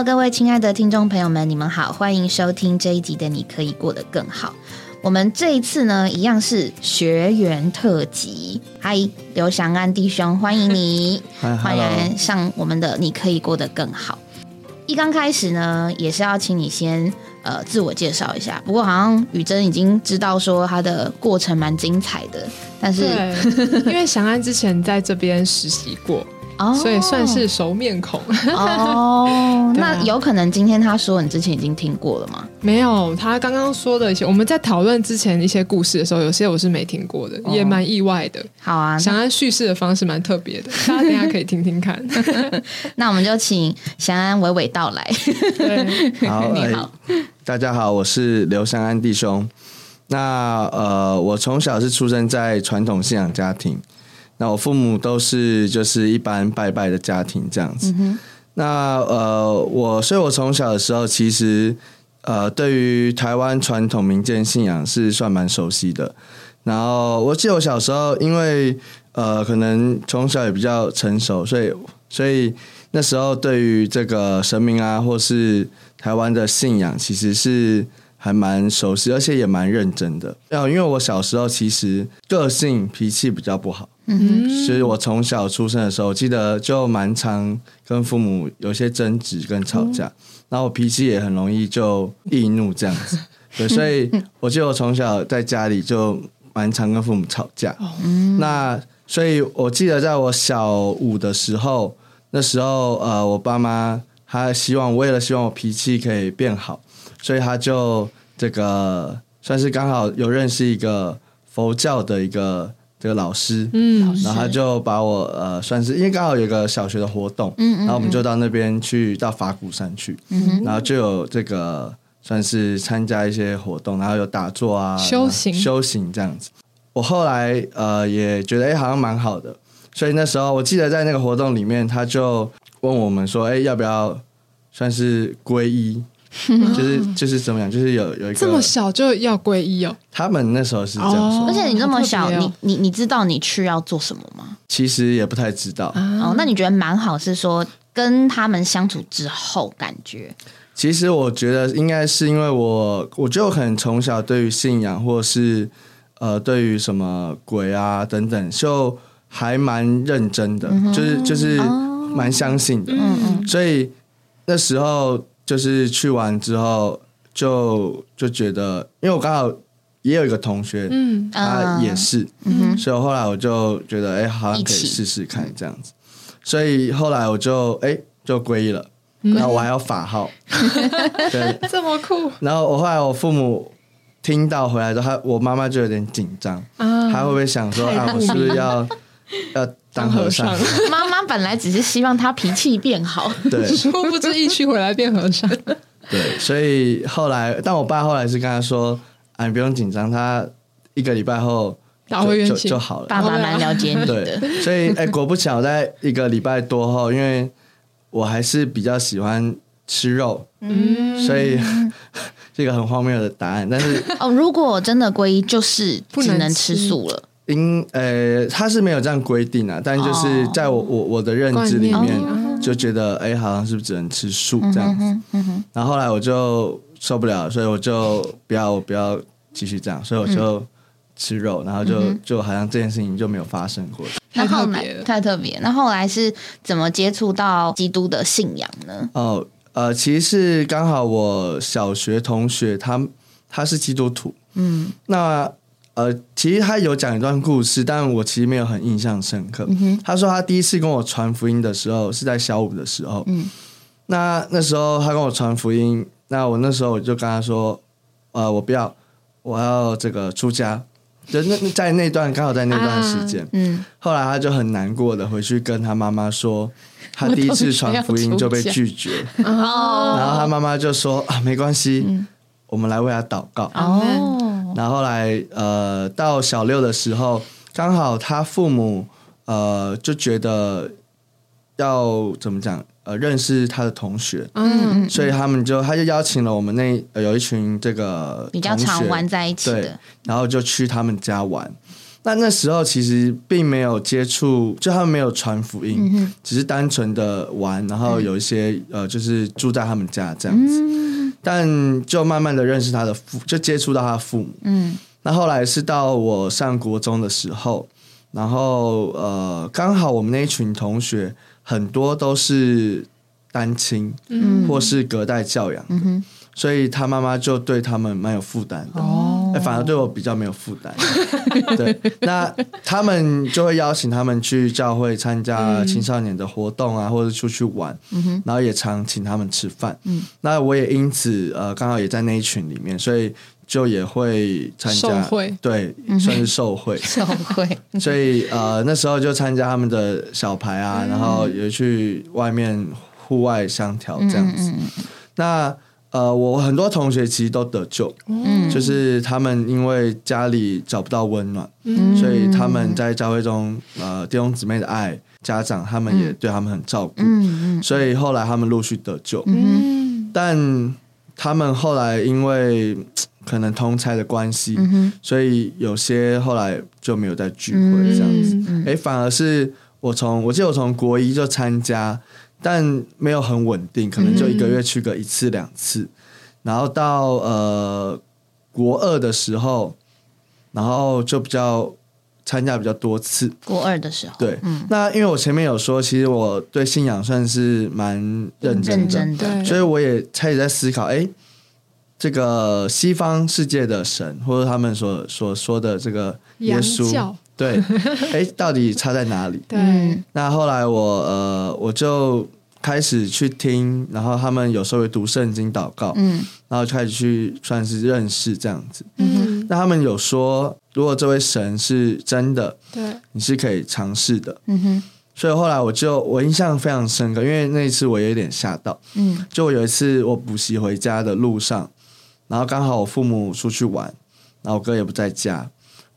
Hello，各位亲爱的听众朋友们，你们好，欢迎收听这一集的《你可以过得更好》。我们这一次呢，一样是学员特辑。嗨，刘翔安弟兄，欢迎你，欢迎上我们的《你可以过得更好》。一刚开始呢，也是要请你先呃自我介绍一下。不过好像雨珍已经知道说他的过程蛮精彩的，但是因为翔安之前在这边实习过。所以算是熟面孔哦。那有可能今天他说你之前已经听过了吗？没有，他刚刚说的一些，我们在讨论之前一些故事的时候，有些我是没听过的，也蛮意外的。好啊，想安叙事的方式蛮特别的，大家等下可以听听看。那我们就请祥安娓娓道来。好，你好，大家好，我是刘祥安弟兄。那呃，我从小是出生在传统信仰家庭。那我父母都是就是一般拜拜的家庭这样子。那呃，我所以，我从小的时候其实呃，对于台湾传统民间信仰是算蛮熟悉的。然后我记得我小时候，因为呃，可能从小也比较成熟，所以所以那时候对于这个神明啊，或是台湾的信仰，其实是。还蛮熟悉，而且也蛮认真的。要因为我小时候其实个性脾气比较不好，嗯，所以我从小出生的时候，记得就蛮常跟父母有些争执跟吵架，然后我脾气也很容易就易怒这样子。对，所以我记得我从小在家里就蛮常跟父母吵架。嗯，那所以我记得在我小五的时候，那时候呃，我爸妈他希望为了希望我脾气可以变好。所以他就这个算是刚好有认识一个佛教的一个这个老师，嗯，然后他就把我呃算是因为刚好有个小学的活动，嗯嗯，然后我们就到那边去到法鼓山去，嗯然后就有这个算是参加一些活动，然后有打坐啊，修行。修行这样子。我后来呃也觉得哎好像蛮好的，所以那时候我记得在那个活动里面，他就问我们说，哎要不要算是皈依？就是就是怎么样？就是有有一个这么小就要皈依哦。他们那时候是这样说，而且你那么小，你你你知道你去要做什么吗？其实也不太知道。哦，那你觉得蛮好，是说跟他们相处之后感觉？其实我觉得应该是因为我，我就很从小对于信仰，或是呃，对于什么鬼啊等等，就还蛮认真的，就是就是蛮相信的。嗯嗯，所以那时候。就是去完之后，就就觉得，因为我刚好也有一个同学，嗯，他也是，嗯，所以后来我就觉得，哎，好像可以试试看这样子，所以后来我就哎就皈依了，然后我还要法号，对，这么酷。然后我后来我父母听到回来之后，他我妈妈就有点紧张，他会不会想说啊，我是不是要要？当和尚，妈妈本来只是希望他脾气变好，对，殊不知一去回来变和尚。对，所以后来，但我爸后来是跟他说：“啊，你不用紧张，他一个礼拜后就就好了。”爸爸蛮了解你的，所以哎，果不其然，在一个礼拜多后，因为我还是比较喜欢吃肉，嗯，所以 这个很荒谬的答案。但是哦，如果真的皈依，就是只能吃素了。因呃，他是没有这样规定啊，但就是在我我我的认知里面，就觉得哎，好像是不是只能吃素这样子？然后后来我就受不了，所以我就不要不要继续这样，所以我就吃肉，然后就就好像这件事情就没有发生过。太特别了，太特别。那后来是怎么接触到基督的信仰呢？哦，呃，其实是刚好我小学同学他他是基督徒，嗯，那。呃，其实他有讲一段故事，但我其实没有很印象深刻。他说他第一次跟我传福音的时候是在小五的时候，嗯，那那时候他跟我传福音，那我那时候我就跟他说，呃，我不要，我要这个出家。就那在那段刚好在那段时间，嗯，后来他就很难过的回去跟他妈妈说，他第一次传福音就被拒绝，哦，然后他妈妈就说啊，没关系，我们来为他祷告，哦。然后来，呃，到小六的时候，刚好他父母，呃，就觉得要怎么讲，呃，认识他的同学，嗯，所以他们就他就邀请了我们那有一群这个比较常玩在一起的，然后就去他们家玩。那那时候其实并没有接触，就他们没有传福音，嗯只是单纯的玩，然后有一些、呃，就是住在他们家这样子。嗯但就慢慢的认识他的父，就接触到他的父母。嗯。那后来是到我上国中的时候，然后呃，刚好我们那一群同学很多都是单亲，嗯。或是隔代教养，嗯哼所以他妈妈就对他们蛮有负担的。哦哎反而对我比较没有负担。对，那他们就会邀请他们去教会参加青少年的活动啊，或者出去玩，嗯然后也常请他们吃饭。嗯，那我也因此呃，刚好也在那一群里面，所以就也会参加对，嗯算是受贿。受贿，所以呃，那时候就参加他们的小牌嗯啊，然后也去外面户外相调这样子。嗯那呃，我很多同学其实都得救，嗯。就是他们因为家里找不到温暖，嗯。所以他们在教会中呃弟兄姊妹的爱，家长他们也对他们很照顾，嗯嗯。所以后来他们陆续得救。但他们后来因为可能通差的关系，嗯所以有些后来就没有再聚会嗯这样子。嗯哎、反而是我从我记得我从国一就参加，但没有很稳定，可能就一个月去个一次两次，然后到呃国二的时候，然后就比较参加比较多次。国二的时候，对，嗯，那因为我前面有说，其实我对信仰算是蛮认真认的，真的，所以我也开始在思考，哎、这个西方世界的神，或者他们所所说的这个耶洋稣教，对，哎、到底差在哪里？对嗯，那后来我呃，我就开始去听，然后他们有时候会读圣经祷告，嗯然后就开始去算是认识这样子。嗯那他们有说，如果这位神是真的，对你是可以尝试的。嗯哼所以后来我就我印象非常深刻，因为那一次我有点吓到。嗯就我有一次我补习回家的路上，然后刚好我父母出去玩，然后我哥也不在家，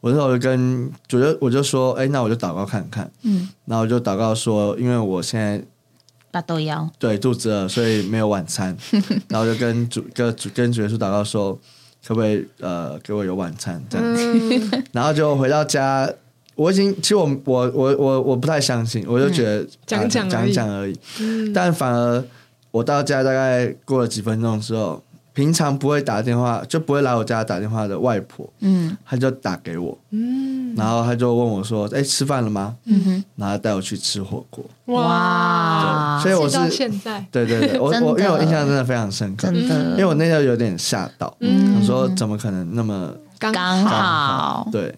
我那时候就跟主就我就说，哎，那我就祷告看看。嗯，然后我就祷告说，因为我现在大豆腰，对肚子饿，所以没有晚餐，然后就跟主跟主跟主耶稣祷告说，可不可以呃给我有晚餐这样子。嗯 然后就回到家，我已经其实我我我我我不太相信，我就觉得、讲啊讲讲而已讲而已，嗯但反而我到家大概过了几分钟之后，平常不会打电话就不会来我家打电话的外婆，嗯。她就打给我，嗯。然后她就问我说：“哎、吃饭了吗？嗯哼，？”然后带我去吃火锅。哇。所以我是现在，对对对，我我因为我印象真的非常深刻，真的，因为我那时候有点吓到，嗯。我说怎么可能那么刚刚好，对，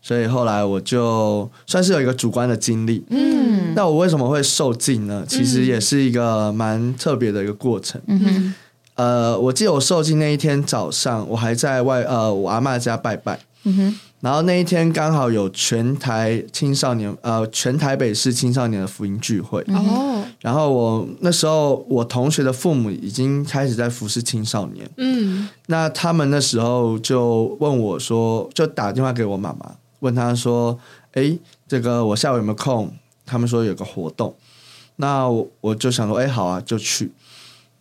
所以后来我就算是有一个主观的经历。嗯。那我为什么会受尽呢？其实也是一个蛮特别的一个过程。嗯哼呃，我记得我受尽那一天早上，我还在外呃我阿妈家拜拜，嗯哼。然后那一天刚好有全台青少年呃全台北市青少年的福音聚会，哦，然后我那时候我同学的父母已经开始在服侍青少年，嗯。那他们那时候就问我说，就打电话给我妈妈，问她说：“哎，这个我下午有没有空？”他们说有个活动，那我我就想说：“哎，好啊，就去。”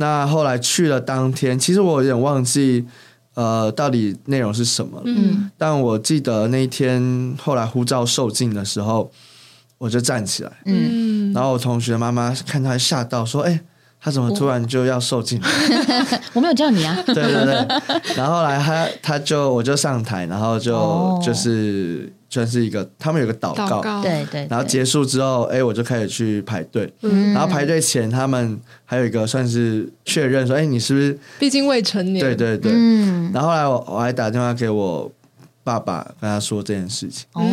那后来去了当天，其实我有点忘记，呃，到底内容是什么。了。嗯。但我记得那一天后来护照受尽的时候，我就站起来，嗯，嗯，然后我同学妈妈看他吓到，说：“诶，他怎么突然就要受尽？” 我没有叫你啊，对对对，然后后来他他就我就上台，然后就、哦。就是算是一个他们有个祷告，祷告，对对，对然后结束之后，哎，我就开始去排队，嗯，然后排队前他们还有一个算是确认说，哎，你是不是？毕竟未成年，对对对。嗯然后后来我我还打电话给我爸爸，跟他说这件事情。哦，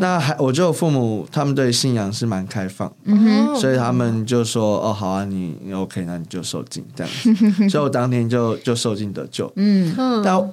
那还我觉得我父母他们对信仰是蛮开放，嗯哼。哦所以他们就说哦好啊，你你 OK，那你就受尽这样。子。所以我当天就就受尽得救。嗯。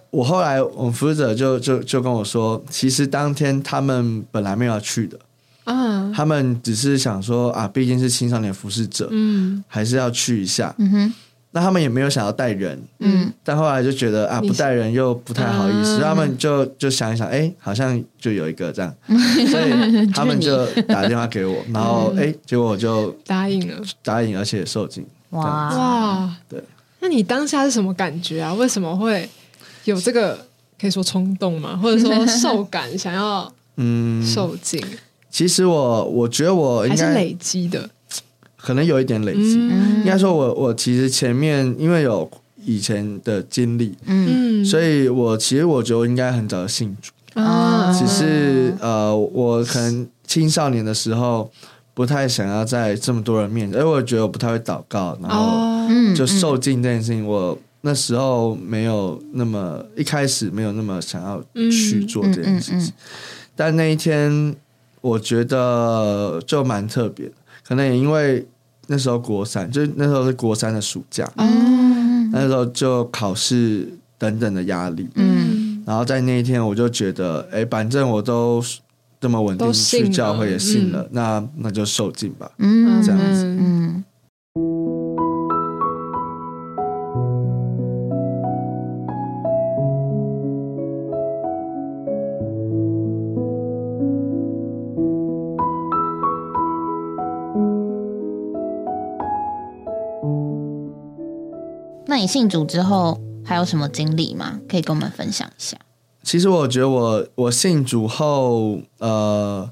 我后来我们服侍者就就就跟我说，其实当天他们本来没有要去的，啊，他们只是想说啊，毕竟是青少年服侍者，嗯。还是要去一下。嗯哼那他们也没有想要带人，嗯。但后来就觉得啊，不带人又不太好意思，嗯。他们就就想一想，哎，好像就有一个这样，所以他们就打电话给我，然后哎，结果我就答应了，答应，而且也受尽。哇哇，对，那你当下是什么感觉啊？为什么会有这个可以说冲动吗？或者说受感，想要 嗯，受尽，其实我我觉得我应该还是累积的？可能有一点累积。嗯。应该说我我其实前面因为有以前的经历，嗯，所以我其实我觉得我应该很早就信主，啊，只是呃，我可能青少年的时候不太想要在这么多人面前，因为我觉得我不太会祷告，然后就受尽这件事情，我那时候没有那么一开始没有那么想要去做这件事情，嗯嗯嗯。但那一天我觉得就蛮特别的，可能也因为那时候国三，就是那时候是国三的暑假，嗯那时候就考试等等的压力，嗯。然后在那一天我就觉得，哎，反正我都这么稳定去教会也信了，嗯。那那就受尽吧。嗯。这样子。嗯那你信主之后还有什么经历吗？可以跟我们分享一下。其实我觉得我我信主后，呃，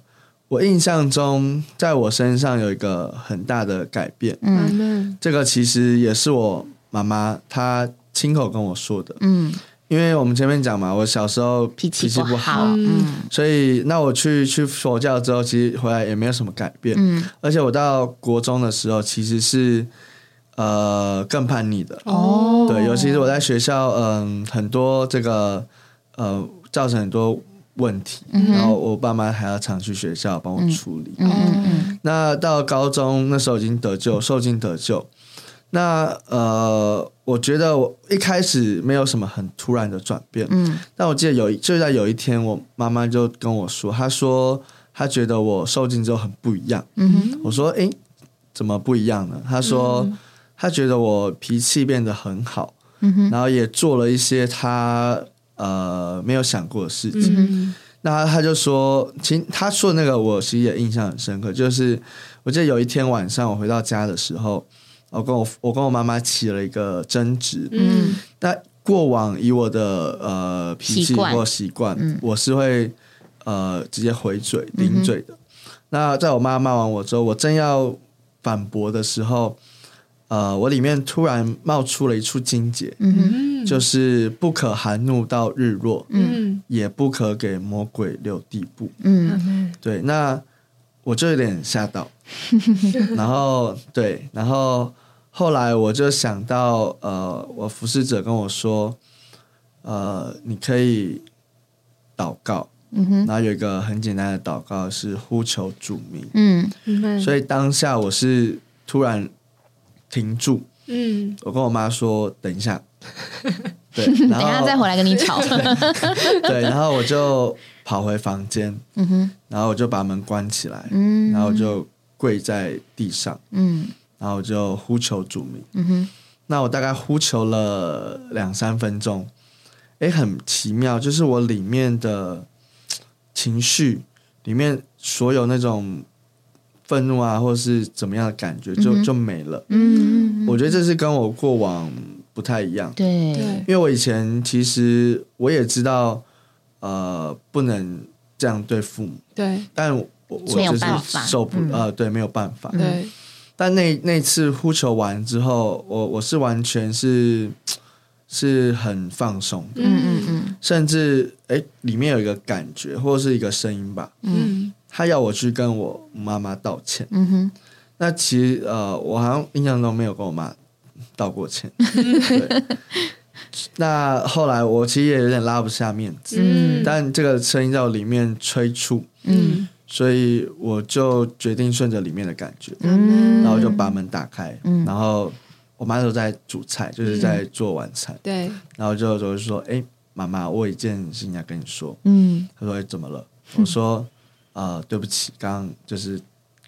我印象中在我身上有一个很大的改变，嗯，这个其实也是我妈妈她亲口跟我说的，嗯，因为我们前面讲嘛，我小时候脾气气不好，嗯。所以那我去去佛教之后，其实回来也没有什么改变，嗯。而且我到国中的时候其实是呃更叛逆的，哦对，尤其是我在学校，嗯，很多这个呃造成很多问题，嗯然后我爸妈还要常去学校帮我处理。嗯嗯嗯那到高中那时候已经得救，受尽得救。那呃，我觉得我一开始没有什么很突然的转变，嗯但我记得有一就在有一天，我妈妈就跟我说，她说她觉得我受尽之后很不一样。嗯我说，诶，怎么不一样呢？她说，她觉得我脾气变得很好，嗯然后也做了一些他呃没有想过的事情。嗯那他就说，其实他说的那个我其实也印象很深刻，就是我记得有一天晚上我回到家的时候，我跟我我跟我妈妈起了一个争执。嗯那过往以我的呃脾气或习惯，嗯我是会呃直接回嘴顶嘴的。那在我妈骂完我之后，我正要反驳的时候，呃，我里面突然冒出了一处金节，嗯嗯，就是不可含怒到日落，嗯。也不可给魔鬼留地步。嗯。嗯对，那我就有点吓到，然后对，然后后来我就想到，呃，我服侍者跟我说，呃，你可以祷告，嗯哼。然后有一个很简单的祷告是呼求主名，嗯。嗯，所以当下我是突然停住，嗯。我跟我妈说等一下，对，然后等一下再回来跟你吵。对，然后我就跑回房间，嗯哼。然后我就把门关起来，嗯，然后我就跪在地上，嗯。然后我就呼求主名。嗯哼。那我大概呼求了两三分钟，哎，很奇妙，就是我里面的情绪，里面所有那种愤怒啊，或是怎么样的感觉，就、嗯就没了。嗯，我觉得这是跟我过往不太一样，对。对因为我以前其实我也知道，呃，不能这样对父母，对。但我我就是受不、嗯。呃，对，没有办法。对，但那那次呼求完之后，我我是完全是是很放松。的，嗯嗯嗯。甚至哎里面有一个感觉或者是一个声音吧，嗯他要我去跟我妈妈道歉。嗯哼那其实呃，我好像印象中没有跟我妈道过歉。对，那后来我其实也有点拉不下面子，嗯。但这个声音在我里面催促，嗯。所以我就决定顺着里面的感觉，嗯，然后就把门打开，嗯。然后我妈都在煮菜，就是在做晚餐，对，然后就就说：“哎、妈妈，我有一件事情要跟你说。嗯”她说：“哎、怎么了？”我说：“呃，对不起，刚刚就是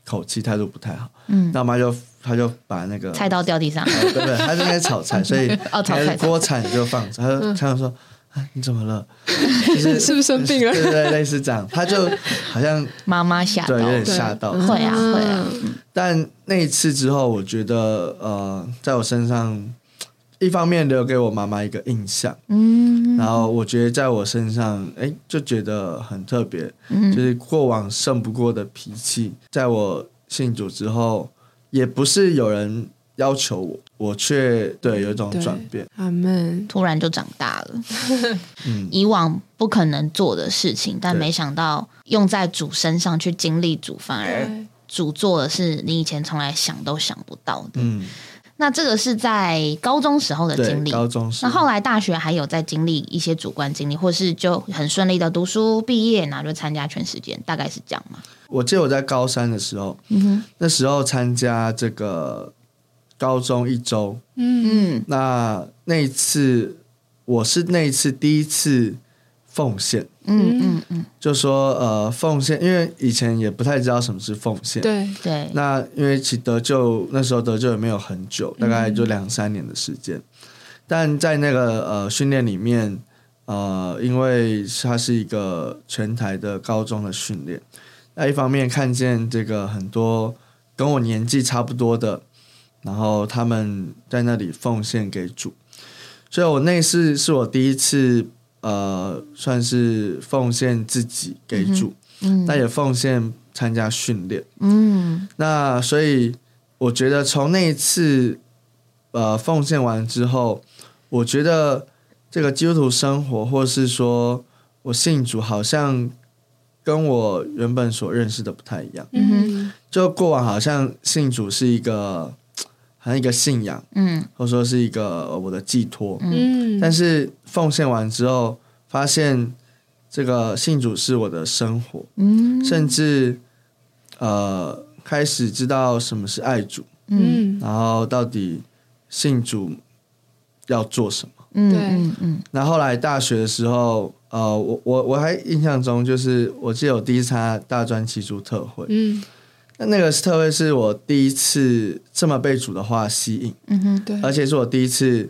口气态度不太好。”嗯，那我妈就她就把那个菜刀掉地上。呃对不对？她正在炒菜，所以 哦炒菜那个锅铲就放着，她就她就说：“啊，你怎么了？”就是 是不是生病了对对对，类似这样，她就好像妈妈吓到对有点对吓到。会啊会啊嗯但那一次之后，我觉得呃，在我身上，一方面留给我妈妈一个印象，嗯。然后我觉得在我身上，哎，就觉得很特别，嗯。就是过往胜不过的脾气，在我信主之后，也不是有人要求我，我却对有一种转变，阿门。突然就长大了，嗯，以往不可能做的事情，但没想到用在主身上去经历主，反而主做的是你以前从来想都想不到的。嗯，那这个是在高中时候的对经，历。高中时那后来大学还有在经历一些主观经历，或是就很顺利的读书毕业，然后就参加全时间，大概是这样嘛？我记得我在高三的时候，嗯哼，那时候参加这个高中一周，嗯，嗯那那一次我是那一次第一次奉献，嗯嗯。嗯，就说呃奉献，因为以前也不太知道什么是奉献。对，对，那因为其得救那时候得救也没有很久，大概就两三年的时间，但在那个呃训练里面，呃，因为它是一个全台的高中的训练，那一方面看见这个很多跟我年纪差不多的，然后他们在那里奉献给主，所以我那次是我第一次呃，算是奉献自己给主，嗯那也奉献参加训练。嗯那所以我觉得从那一次呃奉献完之后，我觉得这个基督徒生活，或是说我信主，好像跟我原本所认识的不太一样。嗯哼就过往好像信主是一个好像一个信仰，嗯。或者说是一个呃我的寄托。嗯，但是奉献完之后，发现这个信主是我的生活，嗯。甚至呃开始知道什么是爱主，嗯。嗯然后到底信主要做什么。嗯对。嗯嗯。那后来大学的时候，呃，我我我还印象中，就是我记得我第一次参加大专祈主特会，嗯，那那个特会是我第一次这么被主的话吸引，嗯哼，对，而且是我第一次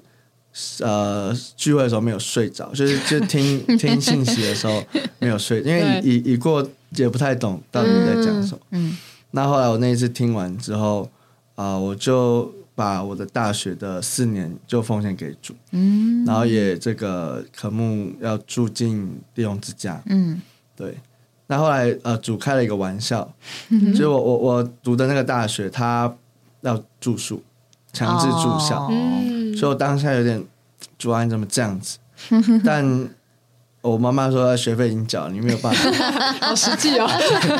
呃聚会的时候没有睡着，就是就 听听信息的时候没有睡，因为已已已过也不太懂到底在讲什么。嗯那后来我那一次听完之后，啊、我就把我的大学的四年就奉献给主，嗯。然后也这个科目要住进弟兄之家。嗯。对，那后来呃，主开了一个玩笑，就是我我我读的那个大学，他要住宿，强制住校，哦。嗯，所以我当下有点，主啊你怎么这样子？但我妈妈说学费已经缴了，你没有办法，好实际哦，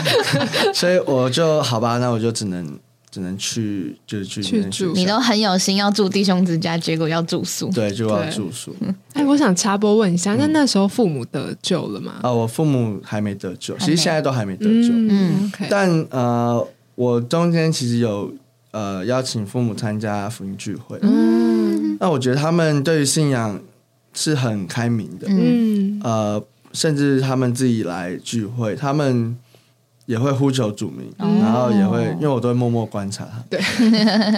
所以我就好吧，那我就只能只能去就是去去住。你都很有心要住弟兄之家，结果要住宿。对，就要住宿。哎，我想插播问一下，那那时候父母得救了吗？啊。我父母还没得救，其实现在都还没得救，嗯，OK，但呃，我中间其实有呃邀请父母参加福音聚会，嗯。那我觉得他们对于信仰是很开明的，嗯。呃，甚至他们自己来聚会，他们也会呼求主名，哦。然后也会，因为我都会默默观察他，对。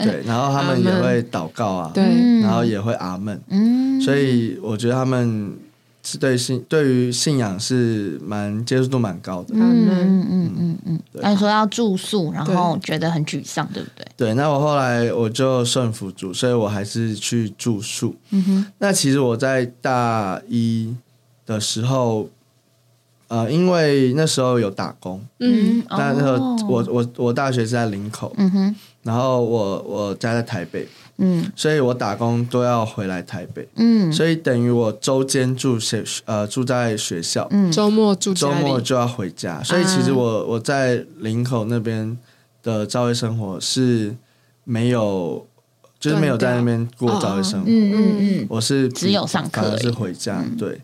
对，然后他们也会祷告啊，对，嗯然后也会阿门，嗯，所以我觉得他们是对信对于信仰是蛮接受度蛮高的。嗯。嗯嗯嗯嗯，对。但你说要住宿，然后觉得很沮丧，对不对？对，那我后来我就顺服主，所以我还是去住宿。嗯哼，那其实我在大一的时候，呃，因为那时候有打工，嗯但那时候哦我我我大学是在林口，嗯哼，然后我我家在台北，嗯所以我打工都要回来台北，嗯所以等于我周间住学呃住在学校，嗯周末住周，末就要回家，所以其实我我在林口那边的教会生活是没有，就是没有在那边过早会生活，嗯嗯嗯，我是只有上课是回家。对，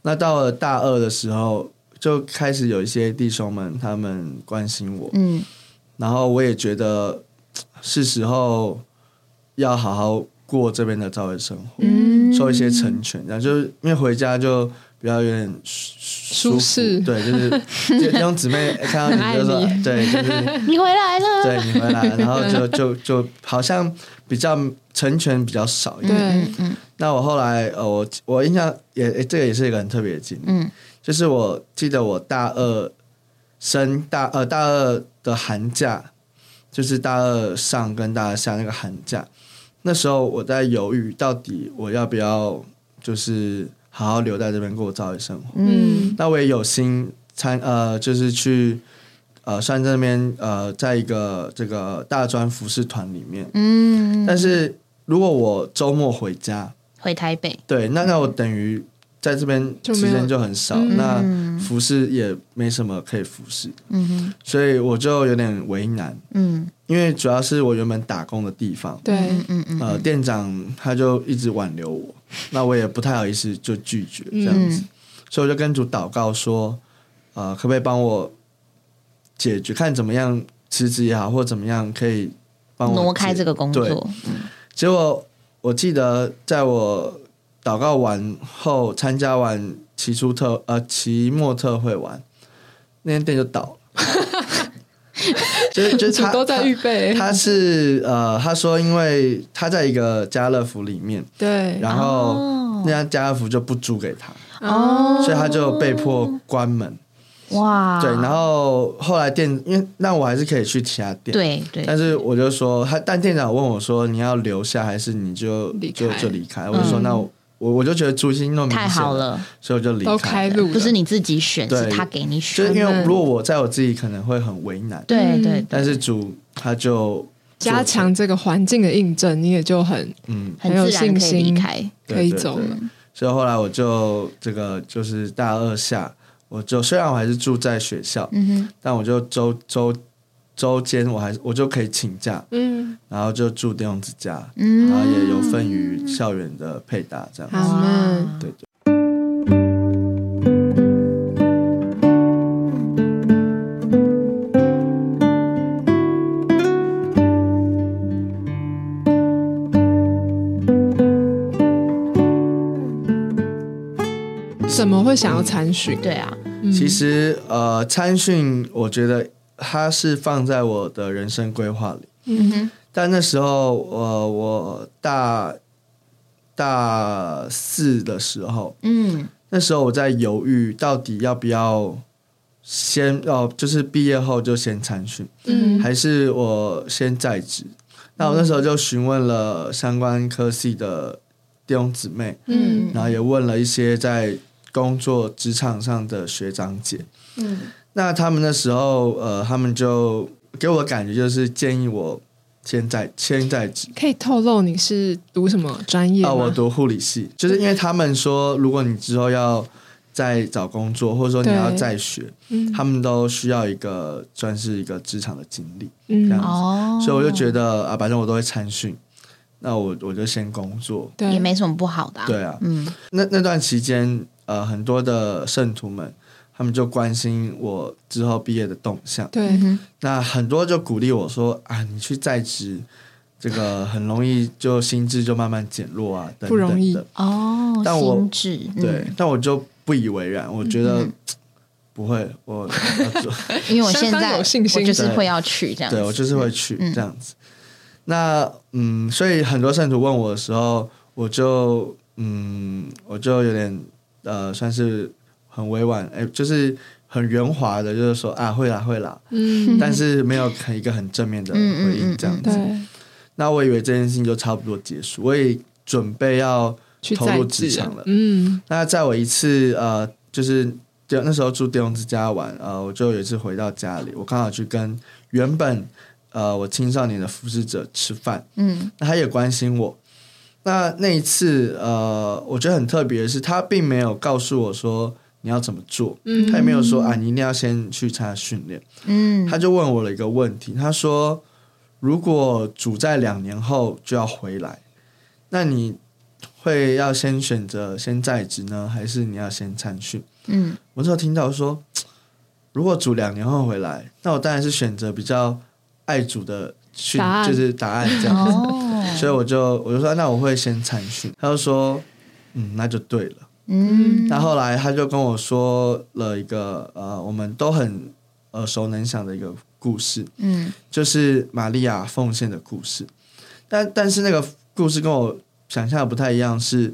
那到了大二的时候，就开始有一些弟兄们他们关心我，嗯。然后我也觉得是时候要好好过这边的教会生活，嗯，受一些成全，然后就是因为回家就比较有点舒服。舒适。对，就是就弟兄姊妹 看到你就说对，就是你回来了，对你回来了，然后就就就好像比较成全比较少一点。对嗯嗯。那我后来呃，我我印象也诶这个也是一个很特别的经历，嗯就是我记得我大二升大呃大二的寒假，就是大二上跟大二下那个寒假，那时候我在犹豫，到底我要不要就是好好留在这边过教育生活。嗯那我也有心参呃，就是去呃算这边呃，在一个这个大专服饰团里面。嗯，但是如果我周末回家，回台北，对，那那我等于在这边时间就很少，嗯。那服饰也没什么可以服饰，嗯哼，所以我就有点为难，嗯。因为主要是我原本打工的地方，对。嗯嗯嗯，呃，店长他就一直挽留我，那我也不太好意思就拒绝这样子，嗯。所以我就跟主祷告说，呃，可不可以帮我解决，看怎么样辞职也好，或怎么样可以帮我挪开这个工对。作，结果我记得在我祷告完后，参加完期初特呃期末特会完，那间店就倒了。就是就是他都在预备。他，是呃，他说因为他在一个家乐福里面，对，然后哦。那家家乐福就不租给他，哦。所以他就被迫关门。哇，对，然后后来店因为那我还是可以去其他店，对对，但是我就说他，但店长问我说你要留下还是你就就就离开？我就说那我我我就觉得朱心那么太好，了，所以我就离都开开。路了，不是你自己选，是他给你就选是，因为嗯如果我在我自己可能会很为难，对嗯。对，但是主他就加强这个环境的印证，你也就很嗯，很很有信心离开，可以对对走了。所以后来我就这个就是大二下，我就虽然我还是住在学校，嗯哼，但我就周周周间我还我就可以请假，嗯，然后就住电动之家，嗯然后也有份于校园的配搭这样子。对对。怎么会想要参训？对啊，嗯其实呃，参训我觉得它是放在我的人生规划里，嗯哼，但那时候呃，我大大四的时候，嗯。那时候我在犹豫到底要不要先哦，就是毕业后就先参训，嗯。还是我先在职。那我那时候就询问了相关科系的弟兄姊妹，嗯。然后也问了一些在工作职场上的学长姐。嗯那他们那时候，呃，他们就给我的感觉就是建议我先在先在职。可以透露你是读什么专业啊、吗？我读护理系，就是因为他们说，如果你之后要再找工作，或者说你要再学，嗯。他们都需要一个算是一个职场的经历，嗯。这样哦，所以我就觉得啊，反正我都会参训，那我我就先工作。对。也没什么不好的，对，啊，嗯。那那段期间，呃，很多的圣徒们，他们就关心我之后毕业的动向。对。那很多就鼓励我说啊，你去在职，这个很容易就心智就慢慢减弱啊，等等不容易。的。哦，但我心智，嗯。对，但我就不以为然，我觉得、嗯不会，我要做，因为我 现在有信心。我就是对会要去这样子，对我就是会去、嗯这样子。那嗯，所以很多圣徒问我的时候，我就嗯，我就有点呃，算是很委婉，哎、就是很圆滑的，就是说啊，会啦会啦，嗯。但是没有很一个很正面的回应这样子。对。那我以为这件事情就差不多结束，我也准备要去投入职职场了。嗯。那在我一次呃，就是就那时候住电动之家玩，呃，我就有一次回到家里，我刚好去跟原本呃我青少年的服侍者吃饭，嗯。那他也关心我。那那一次呃，我觉得很特别的是，他并没有告诉我说你要怎么做，嗯他也没有说啊你一定要先去参加训练，嗯，他就问我了一个问题，他说：“如果主在两年后就要回来，那你会要先选择先在职呢，还是你要先参训嗯？”我那时候听到说，如果主两年后回来，那我当然是选择比较爱主的训就是答案这样子。哦，所以我就我就说，那我会先参训。他就说，嗯，那就对了。嗯。那后来他就跟我说了一个呃，我们都很耳熟能详的一个故事，嗯。就是玛利亚奉献的故事。但但是那个故事跟我想象的不太一样是，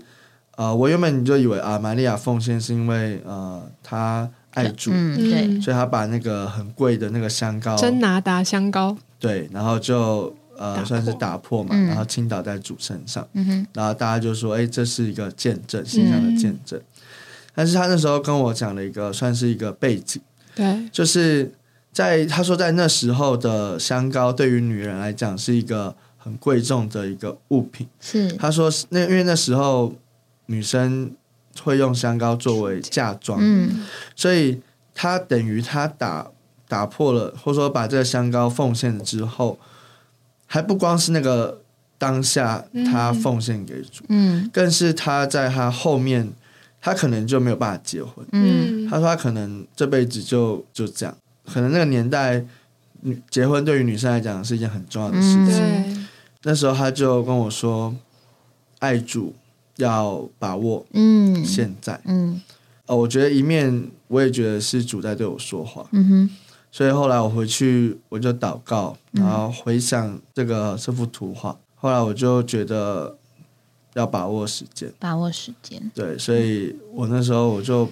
呃，我原本就以为啊，玛利亚奉献是因为呃她爱主，嗯对，所以她把那个很贵的那个香膏，真拿达香膏，对，然后就呃算是打破嘛，然后倾倒在主身上，然后大家就说，哎，这是一个见证，形象的见证。但是他那时候跟我讲了一个算是一个背景，对，就是在他说在那时候的香膏对于女人来讲是一个很贵重的一个物品，是。他说那因为那时候女生会用香膏作为嫁妆，嗯。所以他等于他打打破了，或者说把这个香膏奉献了之后，还不光是那个当下他奉献给主，嗯。更是他在他后面，他可能就没有办法结婚。嗯。他说他可能这辈子就就这样，可能那个年代，女结婚对于女生来讲是一件很重要的事情。对，那时候他就跟我说，爱主要把握嗯现在。嗯。呃，我觉得一面我也觉得是主在对我说话，嗯哼所以后来我回去我就祷告，然后回想这个这幅图画，后来我就觉得要把握时间，把握时间，对，所以我那时候我就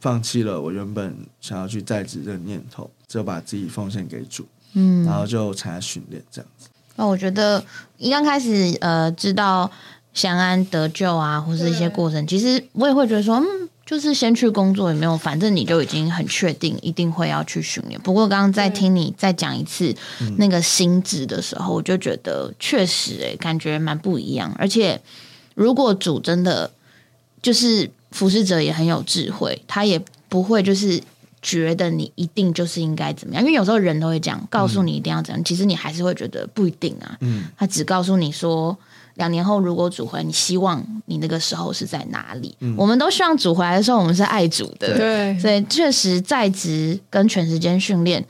放弃了我原本想要去在职的念头，就把自己奉献给主，嗯。然后就参加训练这样子。那我觉得一刚开始呃知道祥安得救啊，或是一些过程，其实我也会觉得说，嗯，就是先去工作也没有，反正你就已经很确定一定会要去训练。不过刚刚在听你再讲一次那个心智的时候，我就觉得确实诶、感觉蛮不一样。而且如果主真的就是服侍者也很有智慧，他也不会就是。觉得你一定就是应该怎么样，因为有时候人都会讲，告诉你一定要怎样，其实你还是会觉得不一定啊。嗯，他只告诉你说，两年后如果组回来，你希望你那个时候是在哪里？我们都希望组回来的时候，我们是爱组的，对，所以确实在职跟全时间训练，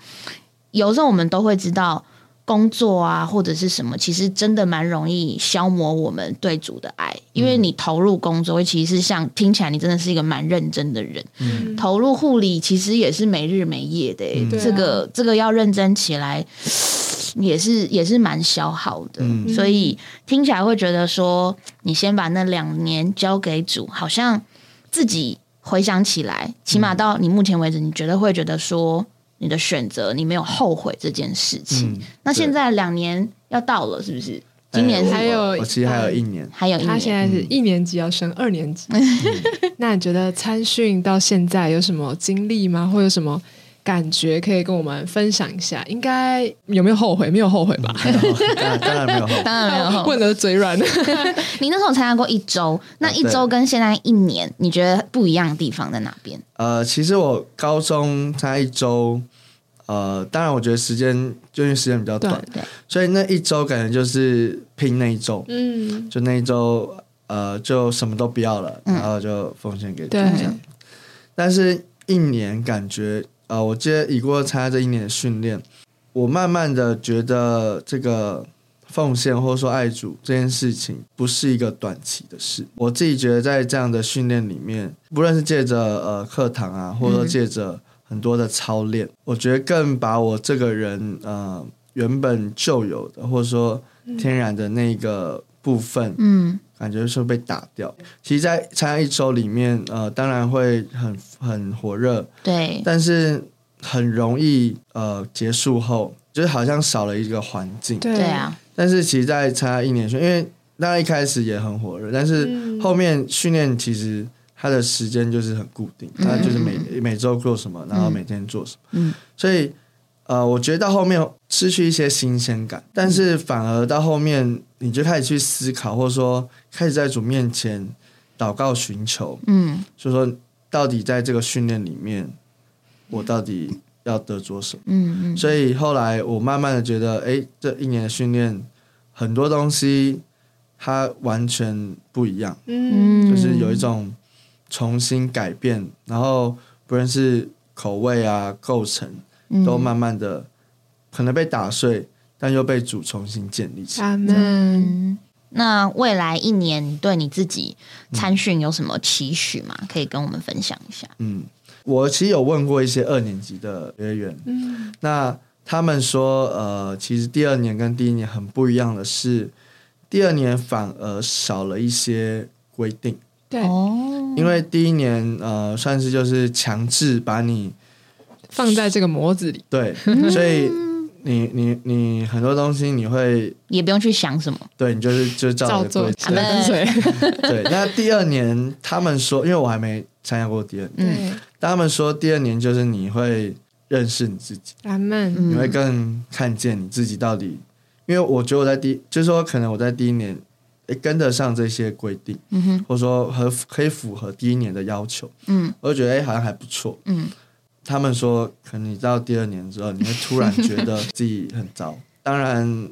有时候我们都会知道工作啊或者是什么，其实真的蛮容易消磨我们对主的爱，因为你投入工作，其实像听起来你真的是一个蛮认真的人。嗯。投入护理其实也是没日没夜的、这个这个要认真起来。也是也是蛮消耗的，嗯。所以听起来会觉得说，你先把那两年交给主，好像自己回想起来，起码到你目前为止，你觉得会觉得说，你的选择你没有后悔这件事情。嗯那现在两年要到了，是不是？今年还有我其实还有一年，还有一年他现，在是一年级要升二年级，那你觉得参训到现在有什么经历吗？或有什么感觉可以跟我们分享一下？应该有没有后悔？没有后悔吧？没有当然没有后悔。当然没有后悔。问的嘴软。你那时候参加过一周，那一周跟现在一年，你觉得不一样的地方在哪边？呃，其实我高中参加一周，呃，当然我觉得时间就因为时间比较短，所以那一周感觉就是拼那一周，嗯，就那一周呃就什么都不要了，然后就奉献给主对这样。但是一年感觉呃，我接已过参加这一年的训练，我慢慢的觉得这个。奉献或者说爱主这件事情不是一个短期的事，我自己觉得在这样的训练里面，不论是借着呃课堂啊，或者说借着很多的操练，我觉得更把我这个人呃原本就有的或者说天然的那个部分，嗯感觉是被打掉。其实，在参加一周里面，呃，当然会很很火热，对，但是很容易呃结束后，就是好像少了一个环境。对。对啊，但是其实，在参加一年训，因为当然一开始也很火热，但是嗯。后面训练其实它的时间就是很固定，它就是每每周做什么，然后每天做什么，嗯，所以呃，我觉得到后面失去一些新鲜感，但是反而到后面你就开始去思考，或者说开始在主面前祷告寻求，嗯。就说到底在这个训练里面，我到底要得着什么？嗯嗯，所以后来我慢慢的觉得，哎，这一年的训练，很多东西它完全不一样，嗯，就是有一种重新改变，然后不论是口味啊、构成，嗯都慢慢的可能被打碎，但又被主重新建立起来。阿门。嗯，那未来一年你对你自己参训有什么期许吗？可以跟我们分享一下。嗯，我其实有问过一些二年级的学员，嗯那他们说，呃，其实第二年跟第一年很不一样的是，第二年反而少了一些规定。对，哦，因为第一年呃算是就是强制把你放在这个模子里。对，所以你你你很多东西你会也不用去想什么，对你就是就照着照做规跟随。对，那第二年他们说，因为我还没参加过第二年，他们说第二年就是你会认识你自己，阿门。嗯你会更看见你自己到底。因为我觉得我在第，就是说可能我在第一年，诶跟得上这些规定，嗯哼，或者说和可以符合第一年的要求，嗯我就觉得诶好像还不错。嗯他们说，可能你到第二年之后，你会突然觉得自己很糟。当然，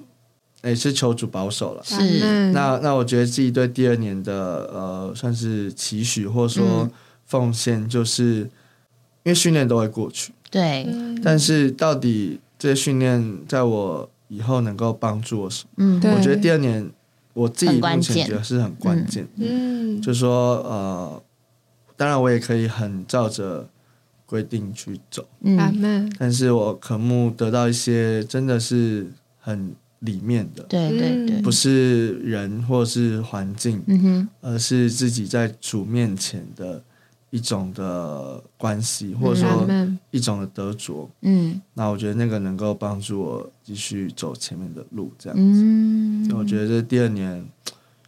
也是求主保守了。是。那那我觉得自己对第二年的呃，算是期许或者说嗯。奉献，就是、因为训练都会过去，对，嗯。但是到底这些训练在我以后能够帮助我什么？嗯。我觉得第二年我自己目前觉得是很关键，嗯，就说呃，当然我也可以很照着规定去走，嗯，但是我渴慕得到一些真的是很里面的，对对对，不是人或是环境，嗯哼，而是自己在主面前的一种的关系，或者说。一种的得着。嗯。那我觉得那个能够帮助我继续走前面的路，这样。嗯，我觉得这第二年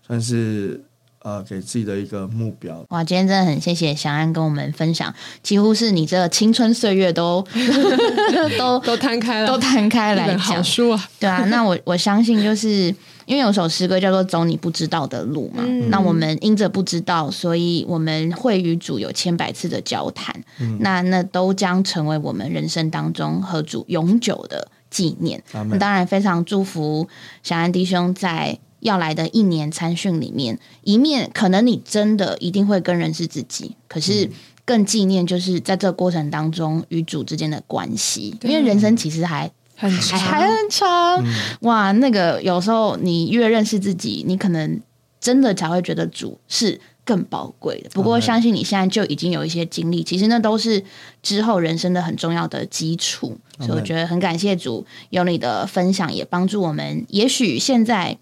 算是呃给自己的一个目标。哇，今天真的很谢谢祥安跟我们分享，几乎是你这青春岁月都 都 都摊开了，都摊开来一本好讲，书啊。对啊，那我我相信就是因为有首诗歌叫做《走你不知道的路》嘛，嗯那我们因着不知道，所以我们会与主有千百次的交谈，那那都将成为我们人生当中和主永久的纪念。当然非常祝福小安弟兄在要来的一年参训里面，一面可能你真的一定会更认识自己，可是更纪念就是在这个过程当中与主之间的关系，因为人生其实还很还还很长，哇！那个有时候你越认识自己，你可能真的才会觉得主是更宝贵的。不过相信你现在就已经有一些经历，其实那都是之后人生的很重要的基础。所以我觉得很感谢主有你的分享，也帮助我们。也许现在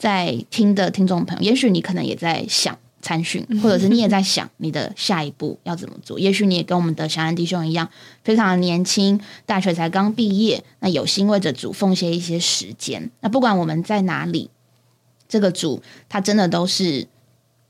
在听的听众朋友，也许你可能也在想。参训，或者是你也在想你的下一步要怎么做？也许你也跟我们的小安弟兄一样，非常的年轻，大学才刚毕业，那有心为着主奉献一些时间。那不管我们在哪里，这个主他真的都是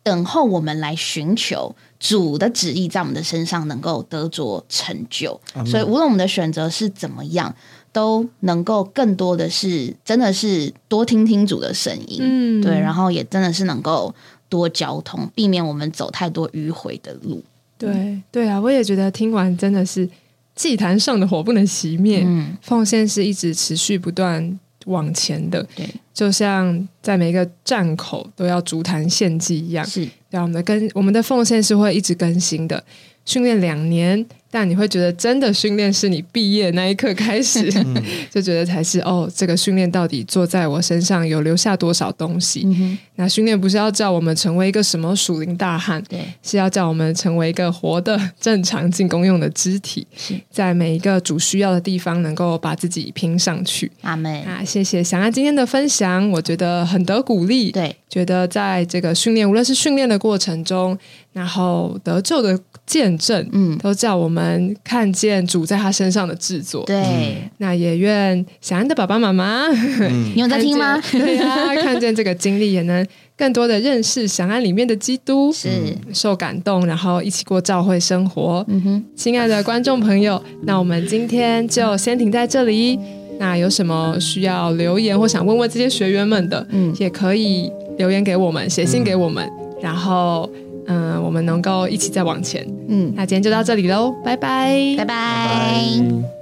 等候我们来寻求主的旨意，在我们的身上能够得着成就。所以，无论我们的选择是怎么样，都能够更多的是真的是多听听主的声音，嗯对，然后也真的是能够多交通，避免我们走太多迂回的路。对对啊，我也觉得听完真的是祭坛上的火不能熄灭，嗯，奉献是一直持续不断往前的，对，就像在每一个站口都要足坛献祭一样。是，对啊，我们的更我们的奉献是会一直更新的。训练两年，但你会觉得真的训练是你毕业那一刻开始，就觉得才是哦，这个训练到底做在我身上有留下多少东西？嗯，那训练不是要叫我们成为一个什么属灵大汉，对，是要叫我们成为一个活的、正常进攻用的肢体是，在每一个主需要的地方能够把自己拼上去。阿妹，啊，谢谢想安今天的分享，我觉得很得鼓励。对，觉得在这个训练，无论是训练的过程中，然后得救的见证，嗯，都叫我们看见主在他身上的制作。对，那也愿祥安的爸爸妈妈，嗯 你有在听吗？对呀、看见这个经历，也能更多的认识祥安里面的基督，是，受感动，然后一起过教会生活。嗯哼，亲爱的观众朋友，那我们今天就先停在这里。那有什么需要留言或想问问这些学员们的，嗯也可以留言给我们，写信给我们，然后嗯、我们能够一起再往前。嗯，那今天就到这里喽，拜拜，拜拜。拜